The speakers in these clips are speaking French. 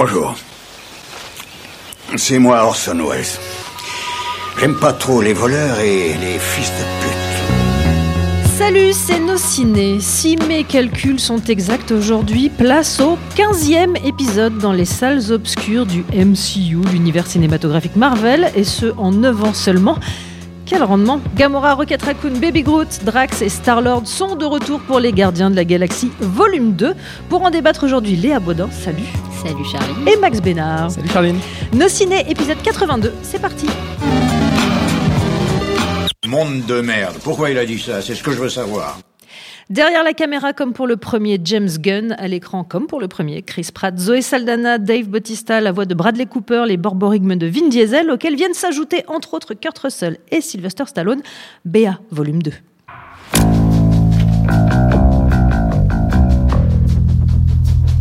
Bonjour. C'est moi Orson Welles. J'aime pas trop les voleurs et les fils de pute. Salut, c'est nos ciné. Si mes calculs sont exacts aujourd'hui, place au 15e épisode dans les salles obscures du MCU, l'univers cinématographique Marvel, et ce en 9 ans seulement. Quel rendement Gamora, Rocket Raccoon, Baby Groot, Drax et Star-Lord sont de retour pour les Gardiens de la Galaxie volume 2. Pour en débattre aujourd'hui, Léa Baudin, salut. Salut Charlie. Et Max Bénard. Salut Charline. Nos ciné, épisode 82, c'est parti. Monde de merde. Pourquoi il a dit ça? C'est ce que je veux savoir. Derrière la caméra, comme pour le premier, James Gunn. À l'écran, comme pour le premier, Chris Pratt, Zoé Saldana, Dave Bautista, la voix de Bradley Cooper, les borborigmes de Vin Diesel, auxquels viennent s'ajouter entre autres Kurt Russell et Sylvester Stallone. Béa, volume 2.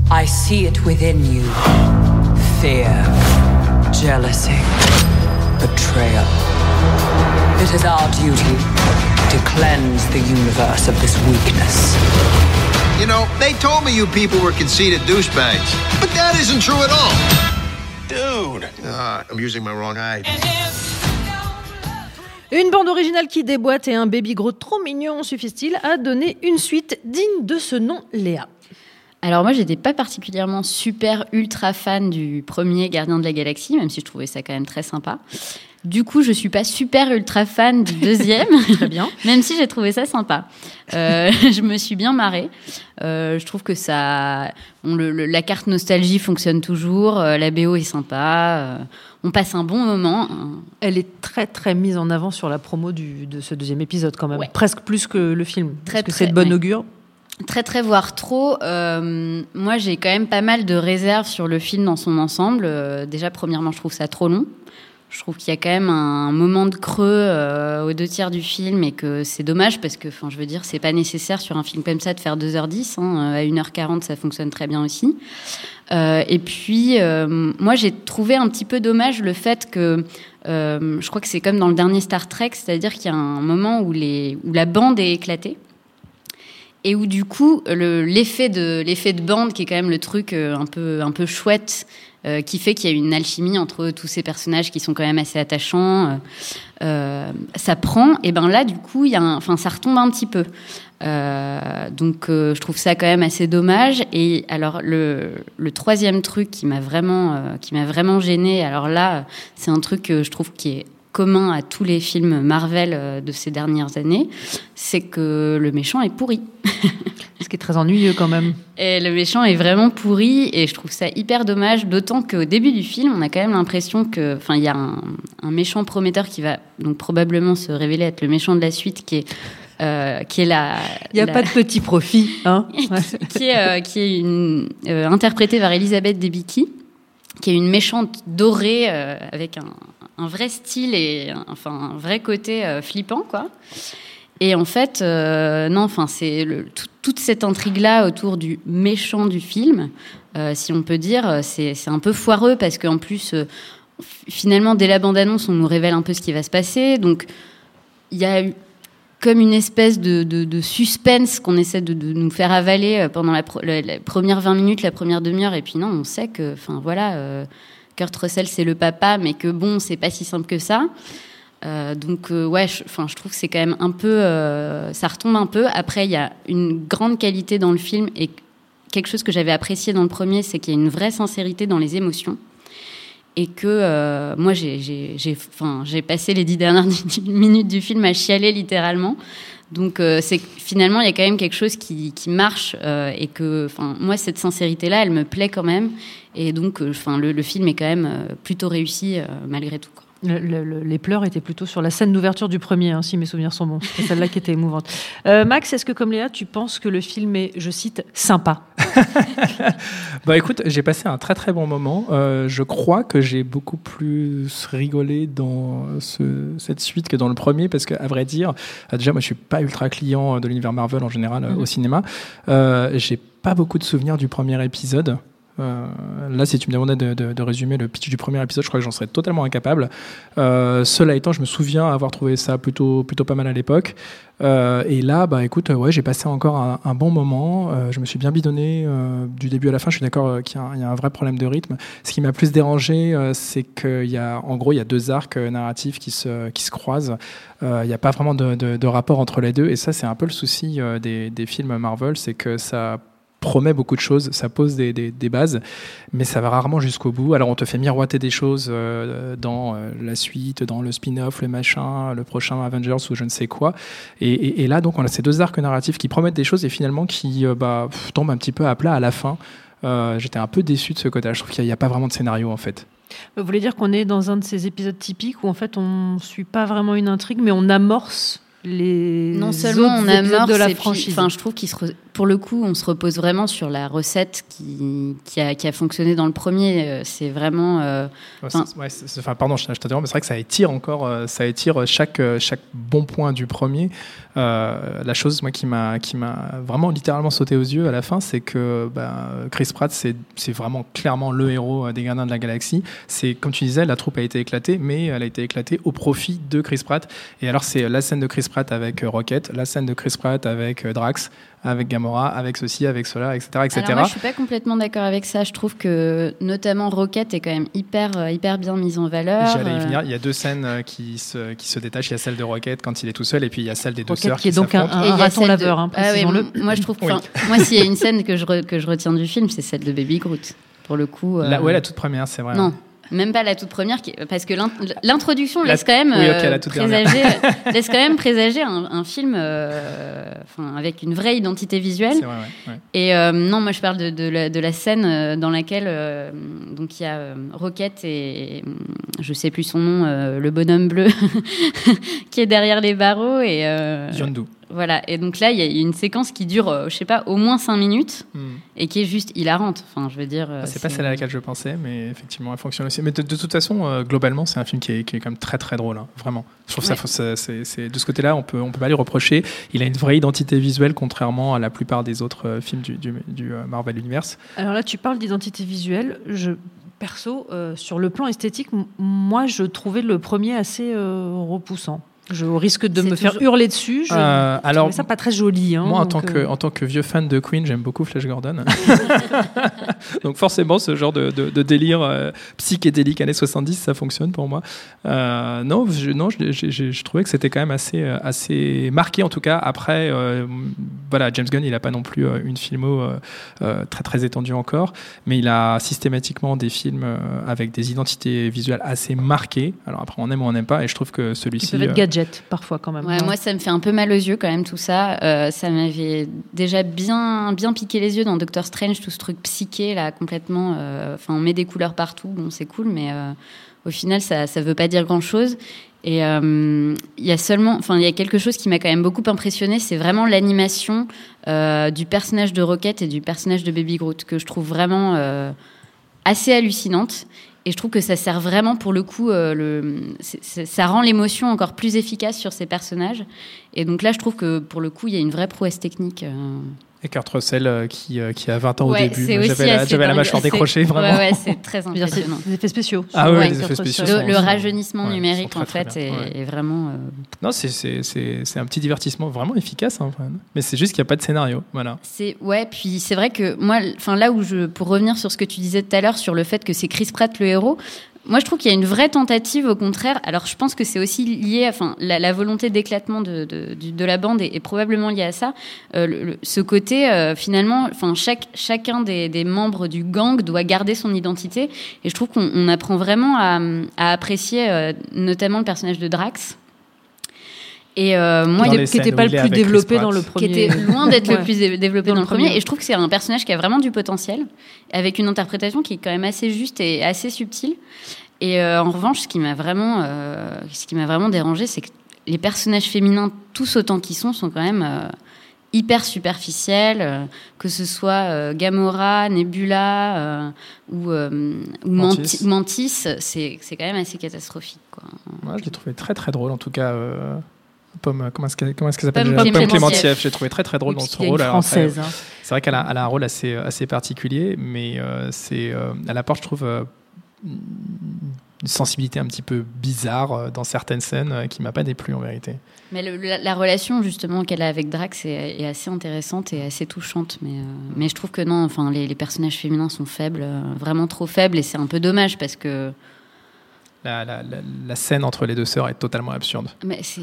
I see it within you fear, jealousy, betrayal. It is our duty to cleanse the universe of this weakness. You know, they told me you people were conceited douchebags. But that isn't true at all. Dude. Uh, I'm using my wrong eye. Une bande originale qui déboîte et un baby gros trop mignon suffisent-ils à donner une suite digne de ce nom, Léa Alors moi, j'étais pas particulièrement super ultra fan du premier Gardien de la Galaxie, même si je trouvais ça quand même très sympa. Du coup, je suis pas super ultra fan du deuxième, Très bien. même si j'ai trouvé ça sympa. Euh, je me suis bien marrée. Euh, je trouve que ça, on, le- le- la carte nostalgie fonctionne toujours. euh, la BO est sympa. euh, on passe un bon moment. hein. Elle est très très mise en avant sur la promo du- de ce deuxième épisode quand même. Ouais. Presque plus que le film. Très, parce que c'est de bon ouais. augure. Très très voire trop. Euh, moi j'ai quand même pas mal de réserves sur le film dans son ensemble. Euh, déjà premièrement je trouve ça trop long. Je trouve qu'il y a quand même un moment de creux euh, aux deux tiers du film et que c'est dommage parce que, enfin, je veux dire, c'est pas nécessaire sur un film comme ça de faire 2h10. Hein, à 1h40, ça fonctionne très bien aussi. Euh, et puis, euh, moi, j'ai trouvé un petit peu dommage le fait que, euh, je crois que c'est comme dans le dernier Star Trek, c'est-à-dire qu'il y a un moment où, où la bande est éclatée et où du coup le- l'effet de l'effet de bande qui est quand même le truc euh, un peu un peu chouette euh, qui fait qu'il y a une alchimie entre tous ces personnages qui sont quand même assez attachants euh, ça prend. Et ben là du coup il y a enfin ça retombe un petit peu. Donc je trouve ça quand même assez dommage. Et alors le, le troisième truc qui m'a vraiment qui m'a vraiment gêné alors là c'est un truc que je trouve qui est commun à tous les films Marvel euh, de ces dernières années, c'est que le méchant est pourri. Ce qui est très ennuyeux quand même. Et le méchant est vraiment pourri et je trouve ça hyper dommage, d'autant qu'au début du film, on a quand même l'impression que, enfin, il y a un, un méchant prometteur qui va donc probablement se révéler être le méchant de la suite, qui est euh, qui est la, Il n'y a la- pas de petit profit. Hein qui est, euh, qui est une, euh, interprétée par Elisabeth Debicki, qui est une méchante dorée euh, avec un, un vrai style et enfin un vrai côté euh, flippant quoi. Et en fait, euh, non, enfin c'est toute cette intrigue là autour du méchant du film, euh, si on peut dire, c'est un peu foireux parce qu'en plus, finalement, dès la bande-annonce, on nous révèle un peu ce qui va se passer, donc il y a comme une espèce de, suspense qu'on essaie de, nous faire avaler pendant la, la- première 20 minutes, la première demi-heure, et puis non, on sait que, enfin voilà, Kurt Russell c'est le papa, mais que bon, c'est pas si simple que ça. Euh, donc euh, ouais, enfin je, trouve que c'est quand même un peu, euh, ça retombe un peu. Après, il y a une grande qualité dans le film et quelque chose que j'avais apprécié dans le premier, c'est qu'il y a une vraie sincérité dans les émotions et que moi j'ai j'ai j'ai passé les dix dernières minutes du film à chialer littéralement donc euh, c'est finalement il y a quand même quelque chose qui, qui marche euh, et que enfin moi cette sincérité là elle me plaît quand même et donc euh, enfin le, film est quand même plutôt réussi malgré tout. Le- le- le- les pleurs étaient plutôt sur la scène d'ouverture du premier, hein, si mes souvenirs sont bons. C'est celle-là qui était émouvante. Euh, Max, est-ce que comme Léa, tu penses que le film est, je cite, sympa? Bah écoute, j'ai passé un très très bon moment. Euh, je crois que j'ai beaucoup plus rigolé dans ce- cette suite que dans le premier parce qu'à vrai dire, euh, déjà moi je suis pas ultra client de l'univers Marvel en général euh, au cinéma. Euh, j'ai pas beaucoup de souvenirs du premier épisode. Euh, là, si tu me demandais de, résumer le pitch du premier épisode, je crois que j'en serais totalement incapable. Euh, cela étant, je me souviens avoir trouvé ça plutôt, plutôt pas mal à l'époque. Euh, et là, bah écoute, ouais, j'ai passé encore un, bon moment. Je me suis bien bidonné du début à la fin. Je suis d'accord qu'il y, a un- vrai problème de rythme. Ce qui m'a plus dérangé, c'est qu'il y a, en gros, il y a deux arcs narratifs qui se, qui se croisent. Il n'y a pas vraiment de, rapport entre les deux. Et ça, c'est un peu le souci des, des films Marvel, c'est que ça promet beaucoup de choses, ça pose des, bases, mais ça va rarement jusqu'au bout. Alors on te fait miroiter des choses euh, dans euh, la suite, dans le spin-off, le machin, le prochain Avengers ou je ne sais quoi. Et, là, donc, on a ces deux arcs narratifs qui promettent des choses et finalement qui euh, bah, tombent un petit peu à plat à la fin. J'étais un peu déçu de ce côté-là. Je trouve qu'il n'y a, pas vraiment de scénario en fait. Vous voulez dire qu'on est dans un de ces épisodes typiques où en fait on suit pas vraiment une intrigue, mais on amorce les Non seulement on amorce de la franchise. enfin, je trouve qu'il se re- pour le coup, on se repose vraiment sur la recette qui, qui, a, qui a fonctionné dans le premier. Euh, C'est vraiment. euh, Enfin- ouais, enfin, pardon, je, t'interromps, mais c'est vrai que ça étire encore, euh, ça étire chaque, euh, chaque bon point du premier. Euh, la chose, moi, qui m'a, qui m'a vraiment littéralement sauté aux yeux à la fin, c'est que bah, Chris Pratt, c'est, c'est vraiment clairement le héros des Gardiens de la Galaxie. C'est, comme tu disais, la troupe a été éclatée, mais elle a été éclatée au profit de Chris Pratt. Et alors, c'est la scène de Chris Pratt avec euh, Rocket, la scène de Chris Pratt avec euh, Drax, avec Gamora, avec ceci, avec cela, etc., etc. Alors moi, je suis pas complètement d'accord avec ça. Je trouve que notamment Rocket est quand même hyper, euh, hyper bien mise en valeur. J'allais y venir. Il y a deux scènes qui se, qui se détachent. Il y a celle de Rocket quand il est tout seul, et puis il y a celle des deux Rocket sœurs qui est donc un, s'affrontent. Et il y a raton celle laveur, de- hein, Ah moi, je trouve. Oui. Moi, s'il y a une scène que je, re- que je retiens du film, c'est celle de Baby Groot. Pour le coup. euh, La, ouais, la toute première, c'est vrai. Non. Même pas la toute première, parce que l'in- l'introduction La- laisse oui, euh, présager, laisse quand même présager un, un film, euh, avec une vraie identité visuelle. C'est vrai, ouais, ouais. Et euh, non, moi je parle de, de la, de la scène dans laquelle euh, donc il y a Rocket et euh, je sais plus son nom, le bonhomme bleu qui est derrière les barreaux et Yondu. Voilà. Et donc là il y a une séquence qui dure, euh, je sais pas, au moins cinq minutes Hmm. et qui est juste hilarante. Enfin, je veux dire. euh, Ah, c'est pas celle à laquelle je pensais, mais effectivement, elle fonctionne aussi. Mais de, de toute façon, euh, globalement, c'est un film qui est, qui est quand même très très drôle, hein, vraiment. Je trouve Ouais. ça, ça, c'est, de ce côté-là, on peut, on peut pas lui reprocher. Il a une vraie identité visuelle, contrairement à la plupart des autres euh, films du, du, du, euh, Marvel Universe. Alors là, tu parles d'identité visuelle. Je, perso, euh, sur le plan esthétique, moi, je trouvais le premier assez euh, repoussant. Je au risque de me faire toujours- hurler dessus. Je Euh, alors, ça pas très joli. hein, Moi, en tant, que, euh, en tant que vieux fan de Queen, j'aime beaucoup Flash Gordon. Donc forcément, ce genre de, de- de délire euh, psychédélique années 70, ça fonctionne pour moi. Euh, non, je, non je, je- je- je trouvais que c'était quand même assez, assez marqué, en tout cas. Après, euh, voilà, James Gunn, il n'a pas non plus euh, une filmo très, très étendue encore, mais il a systématiquement des films euh, avec des identités visuelles assez marquées. Alors après, on aime ou on n'aime pas, et je trouve que celui-ci... gadgets, parfois, quand même. Ouais, moi, ça me fait un peu mal aux yeux quand même tout ça. Euh, ça m'avait déjà bien, bien piqué les yeux dans Doctor Strange, tout ce truc psyché là, complètement. euh, Enfin, on met des couleurs partout, bon, c'est cool, mais euh, au final, ça, ça veut pas dire grand chose. Et il y a seulement, enfin, il y a quelque chose qui m'a quand même beaucoup impressionné, c'est vraiment l'animation du personnage de Rocket et du personnage de Baby Groot que je trouve vraiment assez hallucinante. Et je trouve que ça sert vraiment pour le coup, euh, ça rend l'émotion encore plus efficace sur ces personnages. Et donc là, je trouve que pour le coup, il y a une vraie prouesse technique. euh. Et Kurt Russell, euh, qui, euh, qui a 20 ans Ouais, au début, j'avais la, la mâchoire décrochée, vraiment. Ouais, ouais, c'est très impressionnant. des effets spéciaux. Ah ouais, les effets spéciaux Le, rajeunissement ouais, numérique, en très, fait, est, bien, ouais. est vraiment. euh, Non, c'est, c'est, c'est, c'est un petit divertissement vraiment efficace, hein, mais c'est juste qu'il n'y a pas de scénario. Voilà. C'est ouais, puis c'est vrai que moi, enfin là où je, pour revenir sur ce que tu disais tout à l'heure sur le fait que c'est Chris Pratt le héros, moi je trouve qu'il y a une vraie tentative au contraire. Alors je pense que c'est aussi lié, enfin la, volonté d'éclatement de, de, la bande est, probablement liée à ça. Euh, ce côté euh, finalement, enfin chaque chacun des, membres du gang doit garder son identité, et je trouve qu'on on apprend vraiment à, à apprécier euh, notamment le personnage de Drax. Et euh, moi, Qui n'était pas le plus développé dans le qui premier. était loin d'être Ouais. le plus dé- développé Dans dans, le premier. premier. Et je trouve que c'est un personnage qui a vraiment du potentiel, avec une interprétation qui est quand même assez juste et assez subtile. Et euh, en revanche, ce qui m'a vraiment, euh, ce qui m'a vraiment dérangé, c'est que les personnages féminins, tous autant qu'ils sont, sont quand même euh, hyper superficiels. euh, que ce soit euh, Gamora, Nebula euh, ou, euh, ou Mantis. Manti- Mantis, c'est c'est quand même assez catastrophique. Quoi. Moi, je l'ai trouvé très très drôle, en tout cas. Euh, Pomme, comment est-ce qu'elle, comment est-ce qu'elle s'appelle Pomme déjà Clémentief. J'ai trouvé très très drôle dans une rôle. Hein. C'est vrai qu'elle a, un rôle assez, assez particulier, mais euh, c'est, euh, elle apporte, je trouve, euh, une sensibilité un petit peu bizarre euh, dans certaines scènes euh, qui m'a pas déplu en vérité. Mais le- la, la relation justement qu'elle a avec Drax est, est assez intéressante et assez touchante. Mais, euh, mais je trouve que non, enfin, les, les personnages féminins sont faibles, euh, vraiment trop faibles, et c'est un peu dommage parce que. La, la- la- la scène entre les deux sœurs est totalement absurde. Mais c'est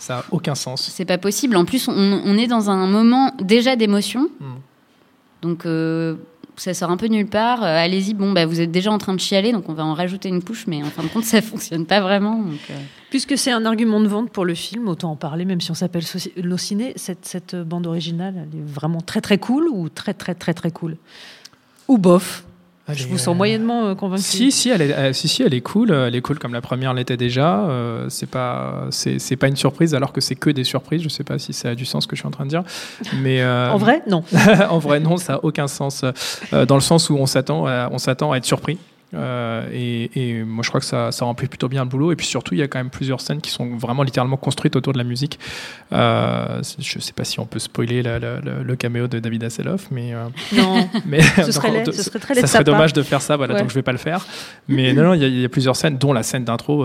Ça a aucun sens. c'est pas possible. En plus, on, on est dans un moment déjà d'émotion. Mm. Donc. euh, ça sort un peu nulle part. Euh, Allez-y, bon, bah, vous êtes déjà en train de chialer, donc on va en rajouter une couche, mais en fin de compte, ça fonctionne pas vraiment. Donc, euh. Puisque c'est un argument de vente pour le film, autant en parler, même si on s'appelle Lociné. Cette, cette bande originale, elle est vraiment très très cool ou très très très très cool? Ou bof? Je vous est, sens euh, moyennement euh, convaincu. Si, si, elle est, elle- si, si, elle est cool. euh, Elle est cool comme la première l'était déjà. euh, c'est pas, c'est, c'est pas une surprise alors que c'est que des surprises. Je sais pas si ça a du sens ce que je suis en train de dire, mais euh, En vrai, non. en vrai, non, ça a aucun sens. euh, dans le sens où on s'attend, on s'attend à être surpris. Euh, et, et moi, je crois que ça, ça remplit plutôt bien le boulot. Et puis surtout, il y a quand même plusieurs scènes qui sont vraiment littéralement construites autour de la musique. Euh, je sais pas si on peut spoiler la- la- la- le caméo de David Hasselhoff, mais, euh, non. mais Ce serait laid, de- ce serait très laid ça serait dommage de faire ça, voilà, Ouais. donc je vais pas le faire. Mais non, non, il y, a- il y a plusieurs scènes, dont la scène d'intro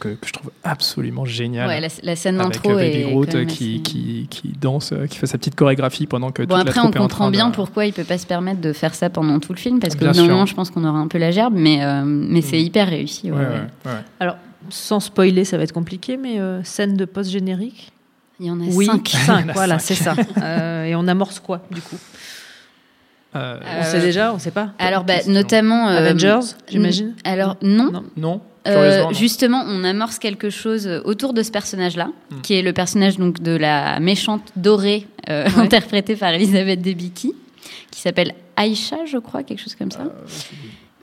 que, que je trouve absolument géniale. Ouais, la, scène avec d'intro euh, Baby qui, qui, qui danse, qui fait sa petite chorégraphie pendant que Bon, toute après, la on en train comprend bien de- pourquoi il peut pas se permettre de faire ça pendant tout le film, parce que d'un moment, je pense qu'on aura un peu la gerbe, mais, euh, mais c'est Mm. hyper réussi. ouais, Ouais, ouais. ouais, ouais. Alors, sans spoiler, ça va être compliqué, mais euh, scène de post-générique Il y en a Oui, cinq. cinq, voilà, c'est ça. Euh, et on amorce quoi, du coup? Euh, On sait déjà, on sait pas Alors, bah, notamment. euh, Avengers, j'imagine Alors, non. Non. Euh, justement, on amorce quelque chose autour de ce personnage-là, Mm. qui est le personnage donc de la méchante dorée, euh, Ouais. interprétée par Elisabeth Debicki, qui s'appelle Aïcha, je crois, quelque chose comme ça.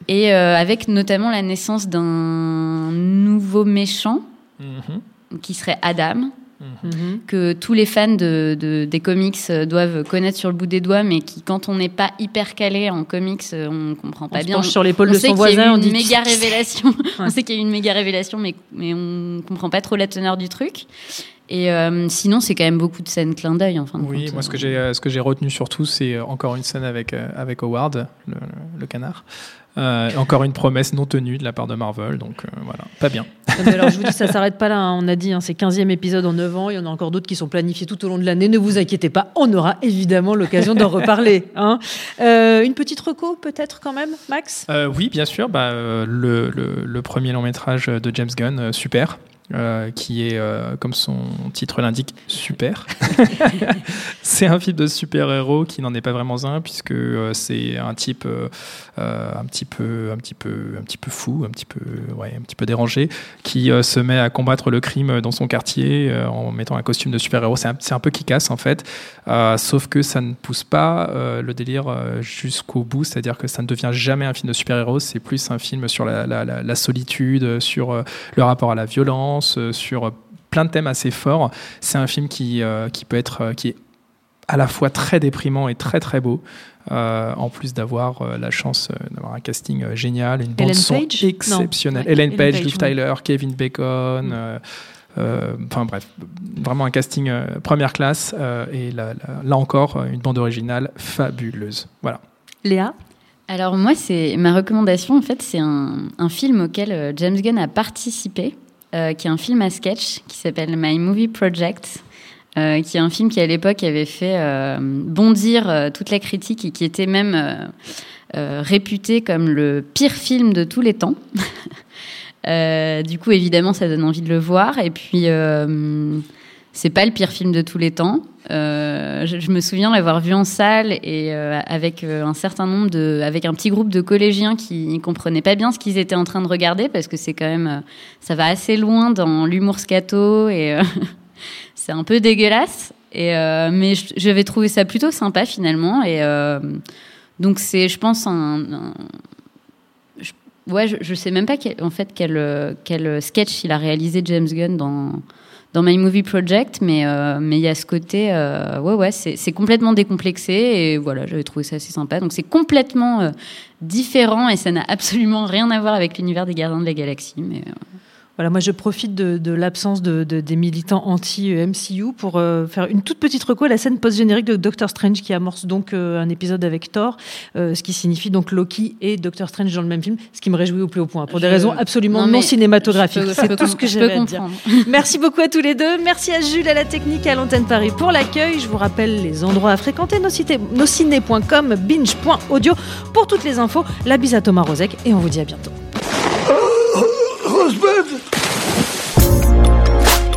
Et euh, avec notamment la naissance d'un nouveau méchant, Mhm, qui serait Adam, mhm. Mhm. que tous les fans de, de- des comics euh, doivent connaître sur le bout des doigts, mais qui, quand on n'est pas hyper calé en comics, euh, on comprend On pas se bien. penche sur l'épaule on de son qu'il y a voisin, eu on une dit méga révélation. on sait qu'il y a eu une méga révélation, mais, mais on comprend pas trop la teneur du truc. Et euh, sinon, c'est quand même beaucoup de scènes clin d'œil, en fin de Oui, compte. moi ce que j'ai euh, ce que j'ai retenu surtout, c'est euh, encore une scène avec avec Howard, le, le- le canard. Euh, encore une promesse non tenue de la part de Marvel, donc euh, voilà, pas bien. Mais alors, je vous dis, ça s'arrête pas là. hein. On a dit, hein, c'est 15e épisode en 9 ans. Il y en a encore d'autres qui sont planifiés tout au long de l'année. Ne vous inquiétez pas, on aura évidemment l'occasion d'en reparler. hein. Euh, une petite reco, peut-être, quand même, Max? Euh, oui, bien sûr. Bah, euh, le, le- le premier long métrage de James Gunn, euh, super, euh, qui est, euh, comme son titre l'indique, super. c'est un film de super-héros qui n'en est pas vraiment un, puisque euh, c'est un type un petit peu, un petit peu, un petit peu fou, un petit peu, ouais, un petit peu dérangé, qui se met à combattre le crime dans son quartier en mettant un costume de super-héros. C'est un, c'est un peu qui casse en fait, sauf que ça ne pousse pas le délire jusqu'au bout, c'est-à-dire que ça ne devient jamais un film de super-héros, c'est plus un film sur la, la- la- la solitude, sur le rapport à la violence, euh, sur plein de thèmes assez forts. C'est un film qui, euh, qui peut être, euh, qui est à la fois très déprimant et très très beau. euh, en plus d'avoir euh, la chance euh, d'avoir un casting euh, génial, une bande Ellen son Page? Exceptionnelle. Ouais, Ellen Ellen Page, Page, Liv. Tyler, Kevin Bacon. Mm. euh, euh, Enfin bref, vraiment un casting euh, première classe euh, et là, là- là encore une bande originale fabuleuse. Voilà. Léa? Alors moi, c'est ma recommandation. En fait, c'est un, un film auquel James Gunn a participé, euh, qui est un film à sketch qui s'appelle My Movie Project, euh, qui est un film qui à l'époque avait fait euh, bondir toute la critique et qui était même réputé comme le pire film de tous les temps. Du coup, évidemment, ça donne envie de le voir. Et puis, c'est pas le pire film de tous les temps. Euh, je, me souviens l'avoir vu en salle et euh, avec euh, un certain nombre de, avec un petit groupe de collégiens qui comprenaient pas bien ce qu'ils étaient en train de regarder parce que c'est quand même, ça va assez loin dans l'humour scato et c'est un peu dégueulasse. Et mais j'avais trouvé ça plutôt sympa finalement et donc c'est, je pense un, ouais, je, sais même pas quel, en fait quel, quel sketch il a réalisé James Gunn dans dans My Movie Project, mais euh, mais il y a ce côté, euh, ouais c'est complètement décomplexé et voilà, j'avais trouvé ça assez sympa. Donc c'est complètement euh, différent et ça n'a absolument rien à voir avec l'univers des Gardiens de la Galaxie, Voilà, moi je profite de, de l'absence de, de- des militants anti-MCU pour euh, faire une toute petite reco à la scène post-générique de Doctor Strange qui amorce donc euh, un épisode avec Thor, euh, ce qui signifie donc Loki et Doctor Strange dans le même film, ce qui me réjouit au plus haut point, pour des Je- raisons absolument Non, cinématographiques. C'est tout ce que j'avais à dire. Merci beaucoup à tous les deux. Merci à Jules à la technique et à l'antenne Paris pour l'accueil. Je vous rappelle les endroits à fréquenter, nosciné- nosciné.com, binge.audio pour toutes les infos. La bise à Thomas Rozek et on vous dit à bientôt.